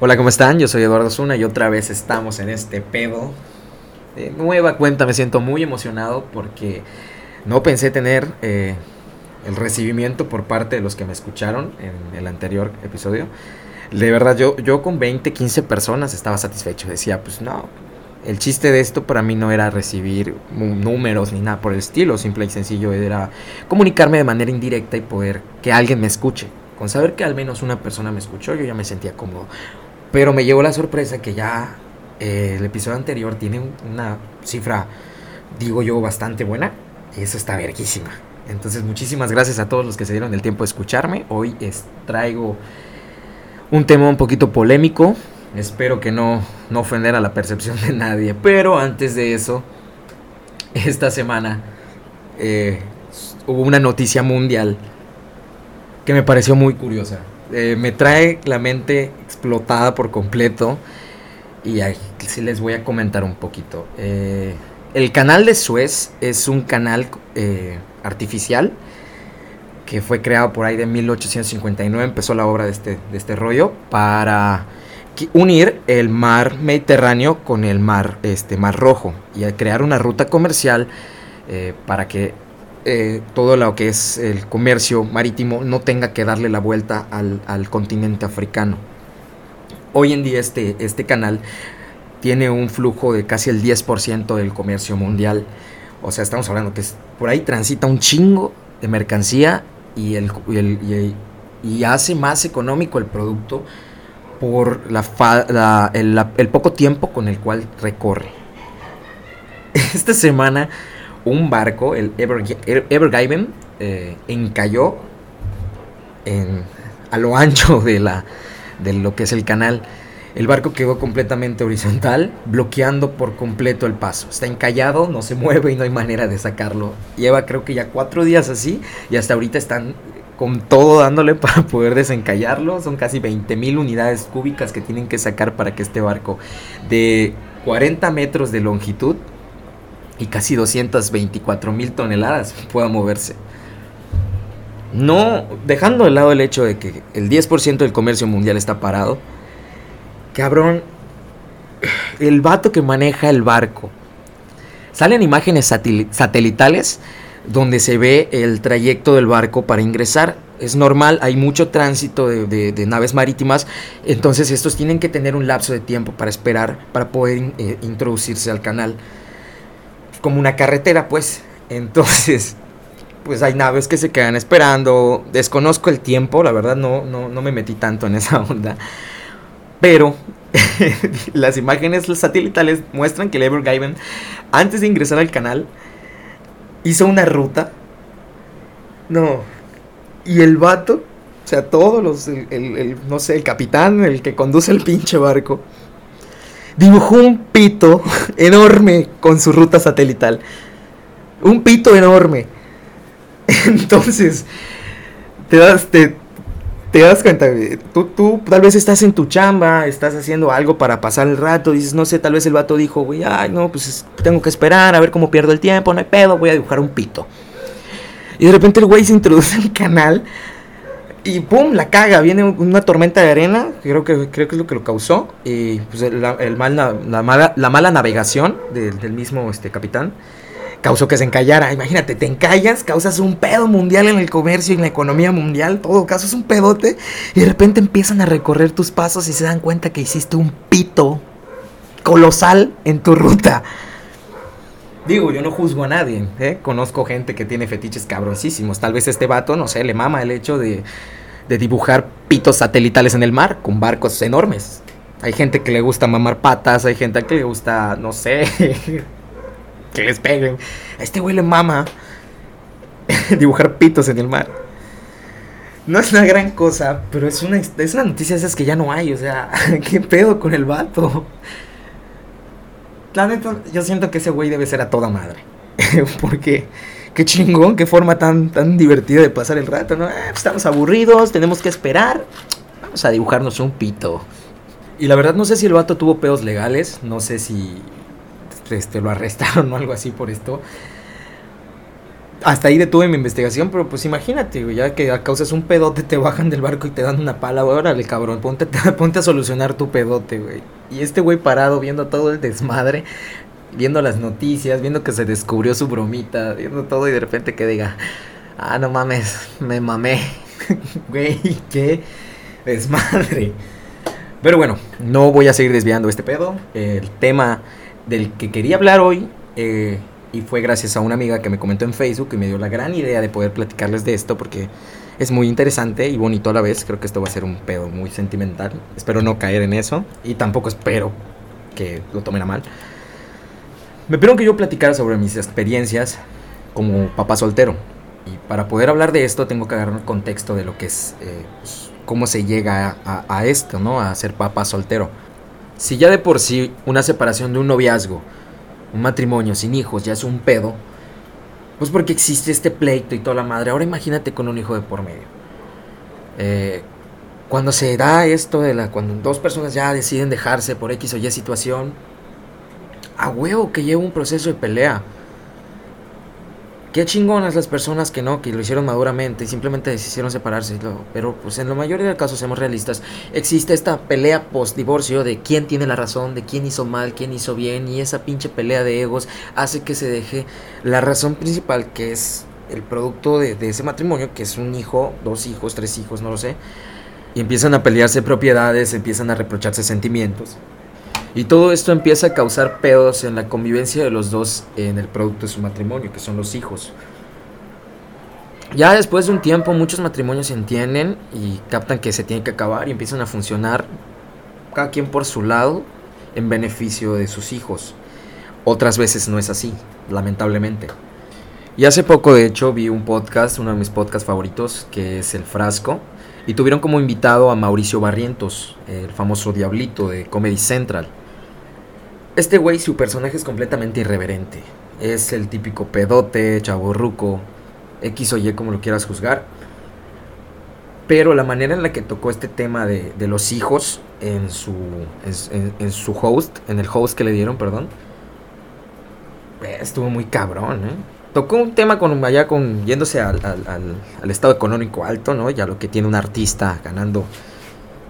Hola, ¿cómo están? Yo soy Eduardo Zuna y otra vez estamos en este pedo. De nueva cuenta, me siento muy emocionado porque no pensé tener eh, el recibimiento por parte de los que me escucharon en el anterior episodio. De verdad, yo, yo con 20, 15 personas estaba satisfecho. Decía, pues no, el chiste de esto para mí no era recibir números ni nada por el estilo, simple y sencillo era comunicarme de manera indirecta y poder que alguien me escuche. Con saber que al menos una persona me escuchó, yo ya me sentía cómodo. Pero me llegó la sorpresa que ya eh, el episodio anterior tiene una cifra, digo yo, bastante buena. Y eso está verguísima. Entonces, muchísimas gracias a todos los que se dieron el tiempo de escucharme. Hoy traigo un tema un poquito polémico. Espero que no, no ofender a la percepción de nadie. Pero antes de eso, esta semana eh, hubo una noticia mundial que me pareció muy curiosa. Eh, me trae la mente explotada por completo y sí les voy a comentar un poquito. Eh, el canal de Suez es un canal eh, artificial que fue creado por ahí de 1859, empezó la obra de este, de este rollo para unir el mar Mediterráneo con el mar, este, mar Rojo y crear una ruta comercial para que eh, todo lo que es el comercio marítimo no tenga que darle la vuelta al, continente africano. Hoy en día este, este canal tiene un flujo de casi el 10% del comercio mundial. O sea, estamos hablando que por ahí transita un chingo de mercancía y, el, y, hace más económico el producto por la, el poco tiempo con el cual recorre. Esta semana un barco, el Ever, Evergiven, eh, encalló en, a lo ancho de, la, de lo que es el canal. El barco quedó completamente horizontal, bloqueando por completo el paso. Está encallado, no se mueve y no hay manera de sacarlo. Lleva creo que ya cuatro días así y hasta ahorita están con todo dándole para poder desencallarlo. Son casi 20 mil unidades cúbicas que tienen que sacar para que este barco de 40 metros de longitud y casi 224 mil toneladas pueda moverse. No, dejando de lado el hecho de que el 10% del comercio mundial está parado, cabrón, el vato que maneja el barco. Salen imágenes satelitales donde se ve el trayecto del barco para ingresar. Es normal, hay mucho tránsito de, naves marítimas, entonces estos tienen que tener un lapso de tiempo para esperar, para poder eh, introducirse al canal como una carretera, pues. Entonces, pues hay naves que se quedan esperando. Desconozco el tiempo, la verdad no, no, no me metí tanto en esa onda. Pero las imágenes satelitales muestran que el Evergiven, antes de ingresar al canal, hizo una ruta. No. Y el vato, o sea, todos los, el, no sé, el capitán, el que conduce el pinche barco, dibujó un pito enorme con su ruta satelital. Un pito enorme. Entonces, te das, te, das cuenta, tú, tú tal vez estás en tu chamba, estás haciendo algo para pasar el rato, dices, no sé, tal vez el vato dijo, güey, ay, no, pues tengo que esperar a ver cómo pierdo el tiempo, no hay pedo, voy a dibujar un pito. Y de repente el güey se introduce al canal y pum, la caga, viene una tormenta de arena, creo que, creo que es lo que lo causó, y pues mal, la, mala, la mala navegación del mismo este, capitán causó que se encallara. Imagínate, te encallas, causas un pedo mundial en el comercio y en la economía mundial, todo caso es un pedote, y de repente empiezan a recorrer tus pasos y se dan cuenta que hiciste un pito colosal en tu ruta. Digo, yo no juzgo a nadie, ¿eh? Conozco gente que tiene fetiches cabrosísimos. Tal vez este vato, no sé, le mama el hecho de, de dibujar pitos satelitales en el mar con barcos enormes. Hay gente que le gusta mamar patas, hay gente que le gusta, no sé, que les peguen. A este güey le mama dibujar pitos en el mar. No es una gran cosa, pero es una, es una noticia esas que ya no hay. O sea, ¿qué pedo con el vato? La neta, yo siento que ese güey debe ser a toda madre. Porque qué chingón, qué forma tan, tan divertida de pasar el rato. Eh, pues estamos aburridos, tenemos que esperar. Vamos a dibujarnos un pito. Y la verdad no sé si el vato tuvo pedos legales, no sé si este, lo arrestaron o algo así por esto. Hasta ahí detuve mi investigación, pero pues imagínate, ya que a causas un pedote, te bajan del barco y te dan una pala, güey, órale, cabrón, ponte, ponte a solucionar tu pedote, güey. Y este güey parado viendo todo el desmadre, viendo las noticias, viendo que se descubrió su bromita, viendo todo y de repente que diga, ah, no mames, me mamé, güey, qué desmadre. Pero bueno, no voy a seguir desviando este pedo. El tema del que quería hablar hoy eh, y fue gracias a una amiga que me comentó en Facebook y me dio la gran idea de poder platicarles de esto porque es muy interesante y bonito a la vez. Creo que esto va a ser un pedo muy sentimental. Espero no caer en eso y tampoco espero que lo tomen a mal. Me pidieron que yo platicara sobre mis experiencias como papá soltero. Y para poder hablar de esto tengo que agarrar un contexto de lo que es, eh, pues, cómo se llega a, a esto, ¿no? A ser papá soltero. Si ya de por sí una separación de un noviazgo un matrimonio sin hijos ya es un pedo, pues porque existe este pleito y toda la madre. Ahora imagínate con un hijo de por medio. Eh, cuando se da esto de la. Cuando dos personas ya deciden dejarse por X o Y situación, a huevo que lleva un proceso de pelea. Qué chingonas las personas que no, que lo hicieron maduramente y simplemente decidieron separarse. Pero pues en la mayoría de casos, seamos realistas, existe esta pelea post divorcio de quién tiene la razón, de quién hizo mal, quién hizo bien y esa pinche pelea de egos hace que se deje la razón principal que es el producto de ese matrimonio, que es un hijo, dos hijos, tres hijos, no lo sé. Y empiezan a pelearse propiedades, empiezan a reprocharse sentimientos. Y todo esto empieza a causar pedos en la convivencia de los dos en el producto de su matrimonio, que son los hijos. Ya después de un tiempo muchos matrimonios se entienden y captan que se tiene que acabar y empiezan a funcionar cada quien por su lado en beneficio de sus hijos. Otras veces no es así, lamentablemente. Y hace poco de hecho vi un podcast, uno de mis podcasts favoritos, que es El Frasco, y tuvieron como invitado a Mauricio Barrientos, el famoso diablito de Comedy Central. Este güey, su personaje es completamente irreverente. Es el típico pedote, chaborruco, X o Y como lo quieras juzgar. Pero la manera en la que tocó este tema de, los hijos en su, en, su host, en el host que le dieron, perdón, estuvo muy cabrón, ¿eh? Tocó un tema con allá con yéndose al, estado económico alto, ¿no? Ya lo que tiene un artista ganando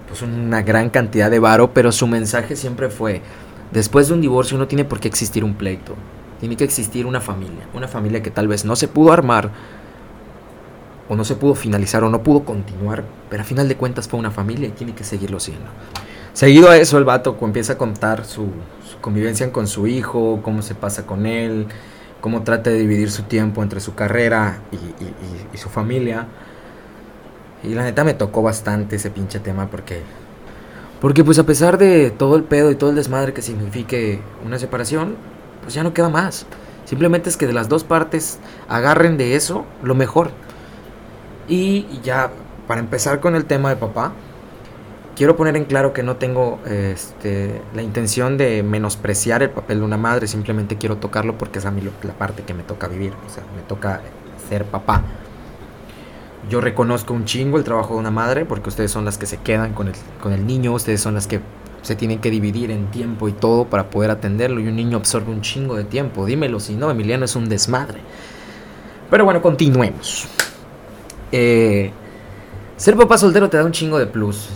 pues una gran cantidad de varo, pero su mensaje siempre fue después de un divorcio no tiene por qué existir un pleito. Tiene que existir una familia, una familia que tal vez no se pudo armar o no se pudo finalizar o no pudo continuar, pero a final de cuentas fue una familia y tiene que seguirlo siendo. Seguido a eso el vato empieza a contar su, su convivencia con su hijo, cómo se pasa con él, cómo trata de dividir su tiempo entre su carrera y, su familia. Y la neta me tocó bastante ese pinche tema porque... Porque pues a pesar de todo el pedo y todo el desmadre que signifique una separación, pues ya no queda más. Simplemente es que de las dos partes agarren de eso lo mejor. Y ya, para empezar con el tema de papá, quiero poner en claro que no tengo este, la intención de menospreciar el papel de una madre, simplemente quiero tocarlo porque es a mí la parte que me toca vivir, o sea, me toca ser papá. Yo reconozco un chingo el trabajo de una madre porque ustedes son las que se quedan con el, niño, ustedes son las que se tienen que dividir en tiempo y todo para poder atenderlo y un niño absorbe un chingo de tiempo, dímelo, si no, Emiliano es un desmadre. Pero bueno, continuemos. Eh, ser papá soltero te da un chingo de plus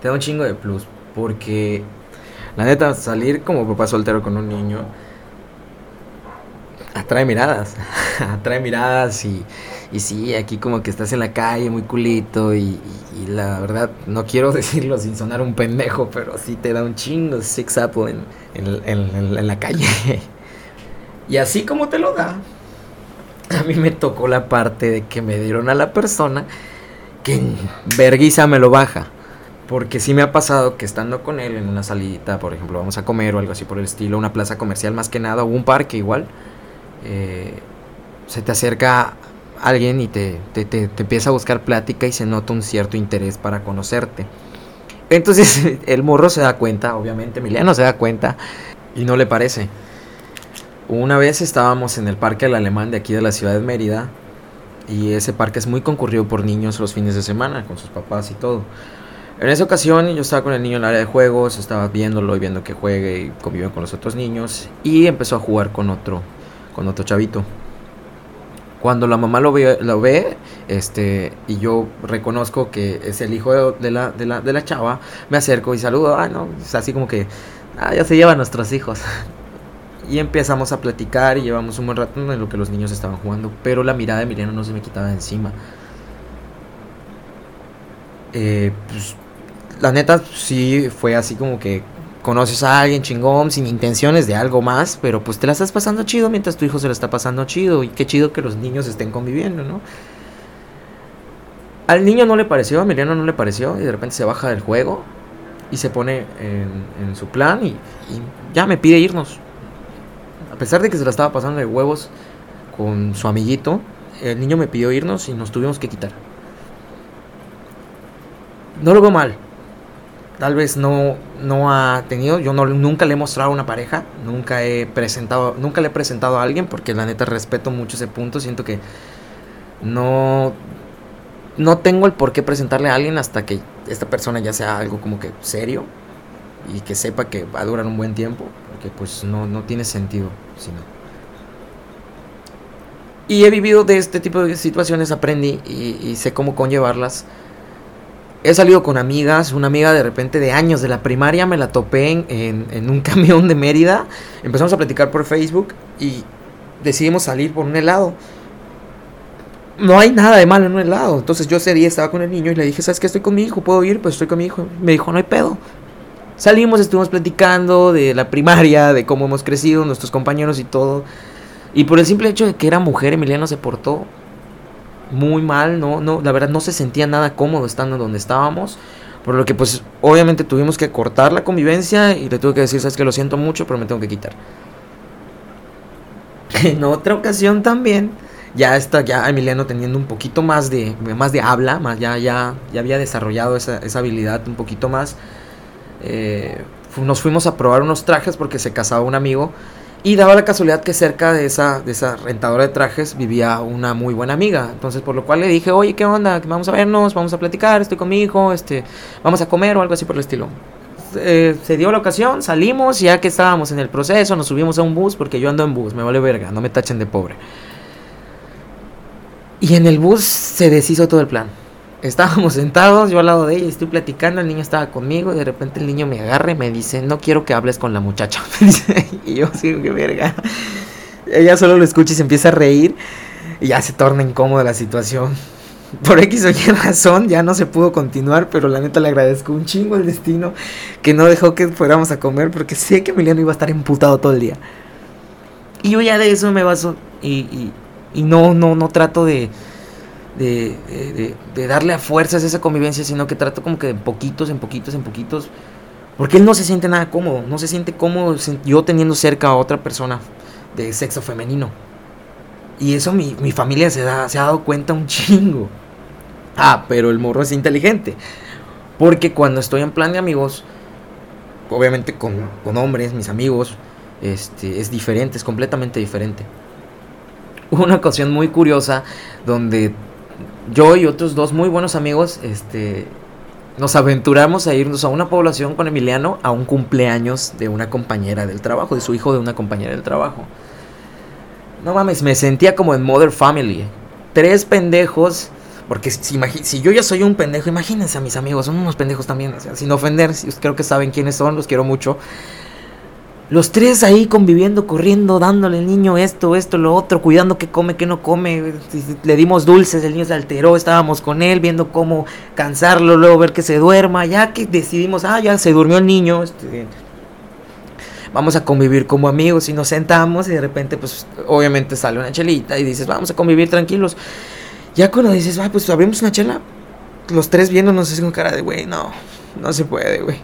te da un chingo de plus. Porque, la neta, salir como papá soltero con un niño atrae miradas. atrae miradas y, y sí, aquí como que estás en la calle muy culito y, la verdad, no quiero decirlo sin sonar un pendejo, pero sí te da un chingo six apple en, en la calle. y así como te lo da, a mí me tocó la parte de que me dieron a la persona que verguiza me lo baja. Porque sí me ha pasado que estando con él en una salita, por ejemplo, vamos a comer o algo así por el estilo, una plaza comercial más que nada, o un parque igual, eh, se te acerca alguien y te, te, te, empieza a buscar plática y se nota un cierto interés para conocerte. Entonces el morro se da cuenta, obviamente, Emiliano se da cuenta y no le parece. Una vez estábamos en el Parque del Alemán de aquí de la ciudad de Mérida y ese parque es muy concurrido por niños los fines de semana con sus papás y todo. En esa ocasión yo estaba con el niño en el área de juegos, estaba viéndolo y viendo que juegue y convive con los otros niños y empezó a jugar con otro, con otro chavito. Cuando la mamá lo ve, lo ve este, y yo reconozco que es el hijo de la, de la, de la chava, me acerco y saludo, ah, no, es así como que, ah, ya se llevan nuestros hijos. Y empezamos a platicar y llevamos un buen rato en lo que los niños estaban jugando, pero la mirada de Emiliano no se me quitaba de encima. Eh, pues, la neta sí fue así como que conoces a alguien chingón sin intenciones de algo más, pero pues te la estás pasando chido mientras tu hijo se la está pasando chido y qué chido que los niños estén conviviendo, ¿no? Al niño no le pareció, a Emiliano no le pareció y de repente se baja del juego y se pone en, su plan y, y ya me pide irnos a pesar de que se la estaba pasando de huevos con su amiguito, el niño me pidió irnos y nos tuvimos que quitar. No lo veo mal. Tal vez no, no ha tenido, yo no, nunca le he mostrado a una pareja, nunca he presentado, nunca le he presentado a alguien porque la neta respeto mucho ese punto, siento que no, no tengo el por qué presentarle a alguien hasta que esta persona ya sea algo como que serio y que sepa que va a durar un buen tiempo que pues no, no tiene sentido. Sino. Y he vivido de este tipo de situaciones, aprendí y, sé cómo conllevarlas. He salido con amigas, una amiga de repente de años de la primaria me la topé en, un camión de Mérida. Empezamos a platicar por Facebook y decidimos salir por un helado. No hay nada de malo en un helado. Entonces yo ese día estaba con el niño y le dije, ¿sabes qué? Estoy con mi hijo, ¿puedo ir? Pues estoy con mi hijo. Me dijo, no hay pedo. Salimos, estuvimos platicando de la primaria, de cómo hemos crecido, nuestros compañeros y todo. Y por el simple hecho de que era mujer, Emiliano se portó muy mal, ¿no? no La verdad no se sentía nada cómodo estando donde estábamos. Por lo que pues obviamente tuvimos que cortar la convivencia y le tuve que decir, sabes que lo siento mucho, pero me tengo que quitar. En otra ocasión también, ya está, ya Emiliano teniendo un poquito más de, más de habla, más ya, ya, ya había desarrollado esa, esa habilidad un poquito más eh, nos fuimos a probar unos trajes porque se casaba un amigo y daba la casualidad que cerca de esa, de esa rentadora de trajes vivía una muy buena amiga. Entonces, por lo cual le dije, oye, ¿qué onda? Vamos a vernos, vamos a platicar, estoy con mi hijo, este, vamos a comer o algo así por el estilo. Eh, se dio la ocasión, salimos, ya que estábamos en el proceso, nos subimos a un bus, porque yo ando en bus, me vale verga, no me tachen de pobre. Y en el bus se deshizo todo el plan estábamos sentados, yo al lado de ella, estoy platicando, el niño estaba conmigo, de repente el niño me agarra y me dice, no quiero que hables con la muchacha. y yo sigo que verga. Ella solo lo escucha y se empieza a reír, y ya se torna incómoda la situación. Por X o Y razón ya no se pudo continuar, pero la neta le agradezco un chingo el destino que no dejó que fuéramos a comer, porque sé que Emiliano iba a estar emputado todo el día. Y yo ya de eso me baso y, y, y no, no, no trato de de, darle a fuerzas esa convivencia, sino que trato como que en poquitos, en poquitos, en poquitos. Porque él no se siente nada cómodo, no se siente cómodo yo teniendo cerca a otra persona de sexo femenino. Y eso mi, familia se, da, se ha dado cuenta un chingo. Ah, pero el morro es inteligente. Porque cuando estoy en plan de amigos, obviamente con, con hombres, mis amigos, este, es diferente, es completamente diferente. Hubo una ocasión muy curiosa donde yo y otros dos muy buenos amigos, este, nos aventuramos a irnos a una población con Emiliano a un cumpleaños de una compañera del trabajo, de su hijo de una compañera del trabajo. No mames, me sentía como en Mother Family. Tres pendejos, porque si, si yo ya soy un pendejo, imagínense a mis amigos, son unos pendejos también, sin ofender, creo que saben quiénes son, los quiero mucho. Los tres ahí conviviendo, corriendo, dándole al niño esto, esto, lo otro, cuidando que come, que no come. Le dimos dulces, el niño se alteró, estábamos con él viendo cómo cansarlo, luego ver que se duerma. Ya que decidimos, ah, ya se durmió el niño, este, vamos a convivir como amigos y nos sentamos y de repente, pues obviamente sale una chelita y dices, vamos a convivir tranquilos. Ya cuando dices, va, pues abrimos una chela, los tres viéndonos así con cara de, güey, no, no se puede, güey.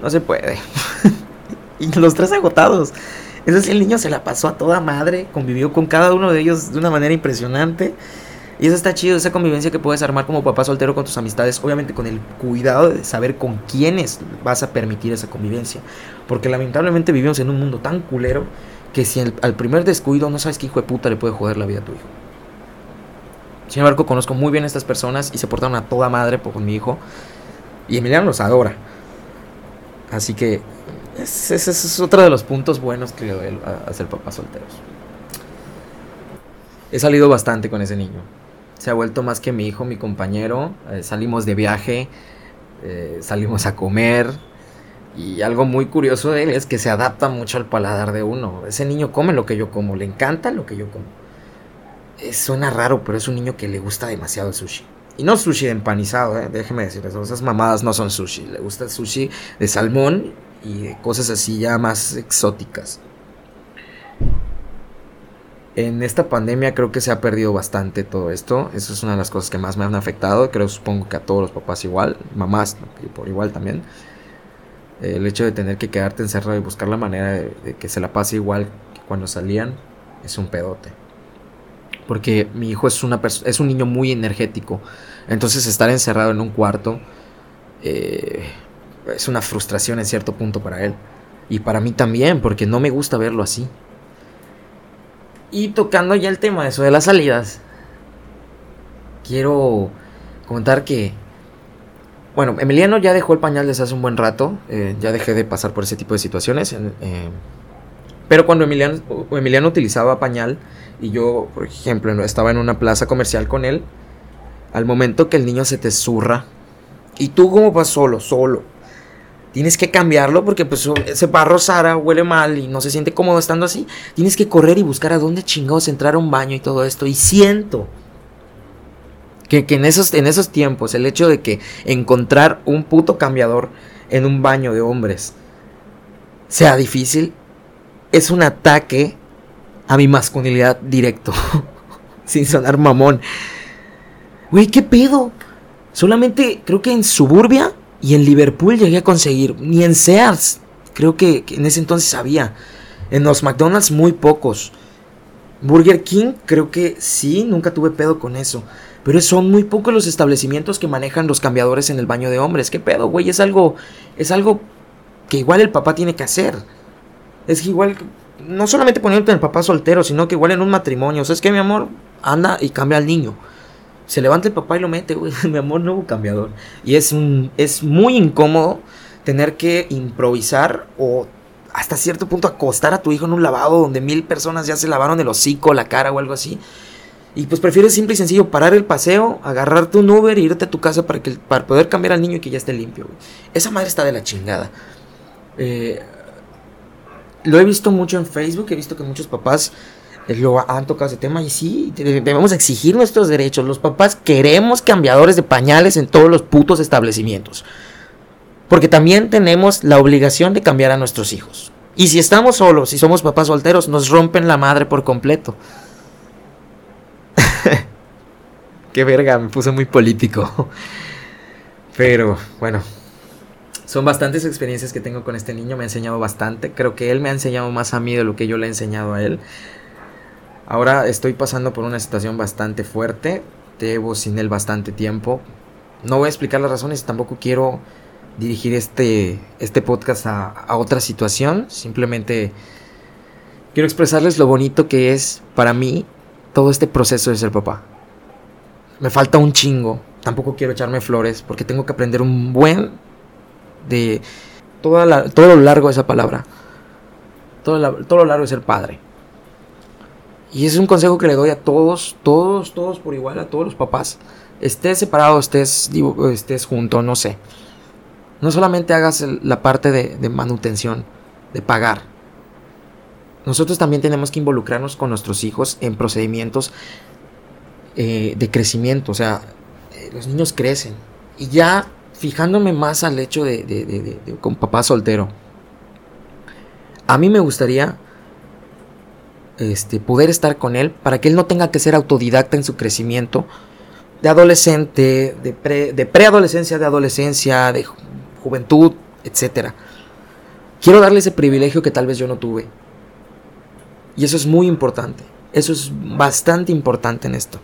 No se puede. Y los tres agotados. Es el niño se la pasó a toda madre, convivió con cada uno de ellos de una manera impresionante. Y eso está chido, esa convivencia que puedes armar como papá soltero con tus amistades, obviamente con el cuidado de saber con quiénes vas a permitir esa convivencia. Porque lamentablemente vivimos en un mundo tan culero que si al primer descuido no sabes qué hijo de puta le puede joder la vida a tu hijo. Sin embargo, conozco muy bien a estas personas y se portaron a toda madre con mi hijo. Y Emiliano los adora. Así que ese es, otro de los puntos buenos que le doy a, ser papás solteros. he salido bastante con ese niño. Se ha vuelto más que mi hijo, mi compañero. Eh, salimos de viaje, eh, salimos a comer. Y algo muy curioso de él es que se adapta mucho al paladar de uno. Ese niño come lo que yo como, le encanta lo que yo como. suena raro, pero es un niño que le gusta demasiado el sushi. Y no sushi de empanizado, eh, déjeme decirles, esas mamadas no son sushi. Le gusta el sushi de salmón y cosas así ya más exóticas. En esta pandemia creo que se ha perdido bastante todo esto. Eso es una de las cosas que más me han afectado. Creo, supongo que a todos los papás igual, mamás por igual también. El hecho de tener que quedarte encerrado y buscar la manera de, que se la pase igual que cuando salían es un pedote. Porque mi hijo es, una es un niño muy energético. Entonces estar encerrado en un cuarto eh, es una frustración en cierto punto para él. Y para mí también, porque no me gusta verlo así. Y tocando ya el tema de eso de las salidas, quiero comentar que, bueno, Emiliano ya dejó el pañal desde hace un buen rato, eh, ya dejé de pasar por ese tipo de situaciones. Eh, pero cuando Emiliano, Emiliano utilizaba pañal y yo, por ejemplo, estaba en una plaza comercial con él, al momento que el niño se te zurra, y tú como vas solo, solo, tienes que cambiarlo porque pues ese barro Sara huele mal y no se siente cómodo estando así. Tienes que correr y buscar a dónde chingados entrar a un baño y todo esto. Y siento que, en, esos, en esos tiempos el hecho de que encontrar un puto cambiador en un baño de hombres sea difícil es un ataque a mi masculinidad directo. Sin sonar mamón. Güey, ¿qué pedo? Solamente creo que en Suburbia y en Liverpool llegué a conseguir, ni en Sears, creo que, en ese entonces había. En los McDonald's muy pocos. Burger King creo que sí, nunca tuve pedo con eso. Pero son muy pocos los establecimientos que manejan los cambiadores en el baño de hombres. ¿Qué pedo, güey? Es algo, es algo que igual el papá tiene que hacer. Es que igual, no solamente ponerte en el papá soltero, sino que igual en un matrimonio. O sea, es que mi amor anda y cambia al niño. Se levanta el papá y lo mete, güey. Mi amor, nuevo cambiador. Y es, un, es muy incómodo tener que improvisar o hasta cierto punto acostar a tu hijo en un lavado donde mil personas ya se lavaron el hocico, la cara o algo así. Y pues prefieres simple y sencillo parar el paseo, agarrarte un Uber e irte a tu casa para, que, para poder cambiar al niño y que ya esté limpio. Esa madre está de la chingada. Eh, lo he visto mucho en Facebook, he visto que muchos papás lo han tocado ese tema y sí, debemos exigir nuestros derechos. Los papás queremos cambiadores de pañales en todos los putos establecimientos. Porque también tenemos la obligación de cambiar a nuestros hijos. Y si estamos solos, si somos papás solteros, nos rompen la madre por completo. Qué verga, me puse muy político. Pero bueno, son bastantes experiencias que tengo con este niño, me ha enseñado bastante. Creo que él me ha enseñado más a mí de lo que yo le he enseñado a él. Ahora estoy pasando por una situación bastante fuerte. Llevo sin él bastante tiempo. No voy a explicar las razones, tampoco quiero dirigir este, este podcast a, a otra situación. Simplemente quiero expresarles lo bonito que es para mí todo este proceso de ser papá. Me falta un chingo. Tampoco quiero echarme flores porque tengo que aprender un buen de todo lo largo de esa palabra. Todo, todo lo largo de ser padre. Y es un consejo que le doy a todos, todos, todos por igual, a todos los papás. Estés separado, estés, estés junto, no sé. No solamente hagas la parte de, manutención, de pagar. Nosotros también tenemos que involucrarnos con nuestros hijos en procedimientos eh, de crecimiento. O sea, eh, los niños crecen. Y ya fijándome más al hecho de, de, con papá soltero. A mí me gustaría este, poder estar con él para que él no tenga que ser autodidacta en su crecimiento de adolescente, de, pre, de preadolescencia, de adolescencia, de juventud, etc. Quiero darle ese privilegio que tal vez yo no tuve. Y eso es muy importante. Eso es bastante importante en esto.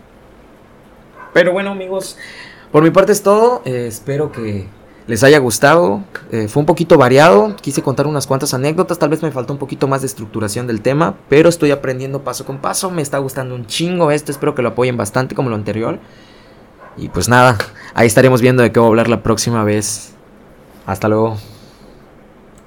Pero bueno amigos, por mi parte es todo. Eh, espero que les haya gustado. Eh, fue un poquito variado, quise contar unas cuantas anécdotas, tal vez me faltó un poquito más de estructuración del tema, pero estoy aprendiendo paso con paso, me está gustando un chingo esto, espero que lo apoyen bastante como lo anterior. Y pues nada, ahí estaremos viendo de qué voy a hablar la próxima vez. Hasta luego.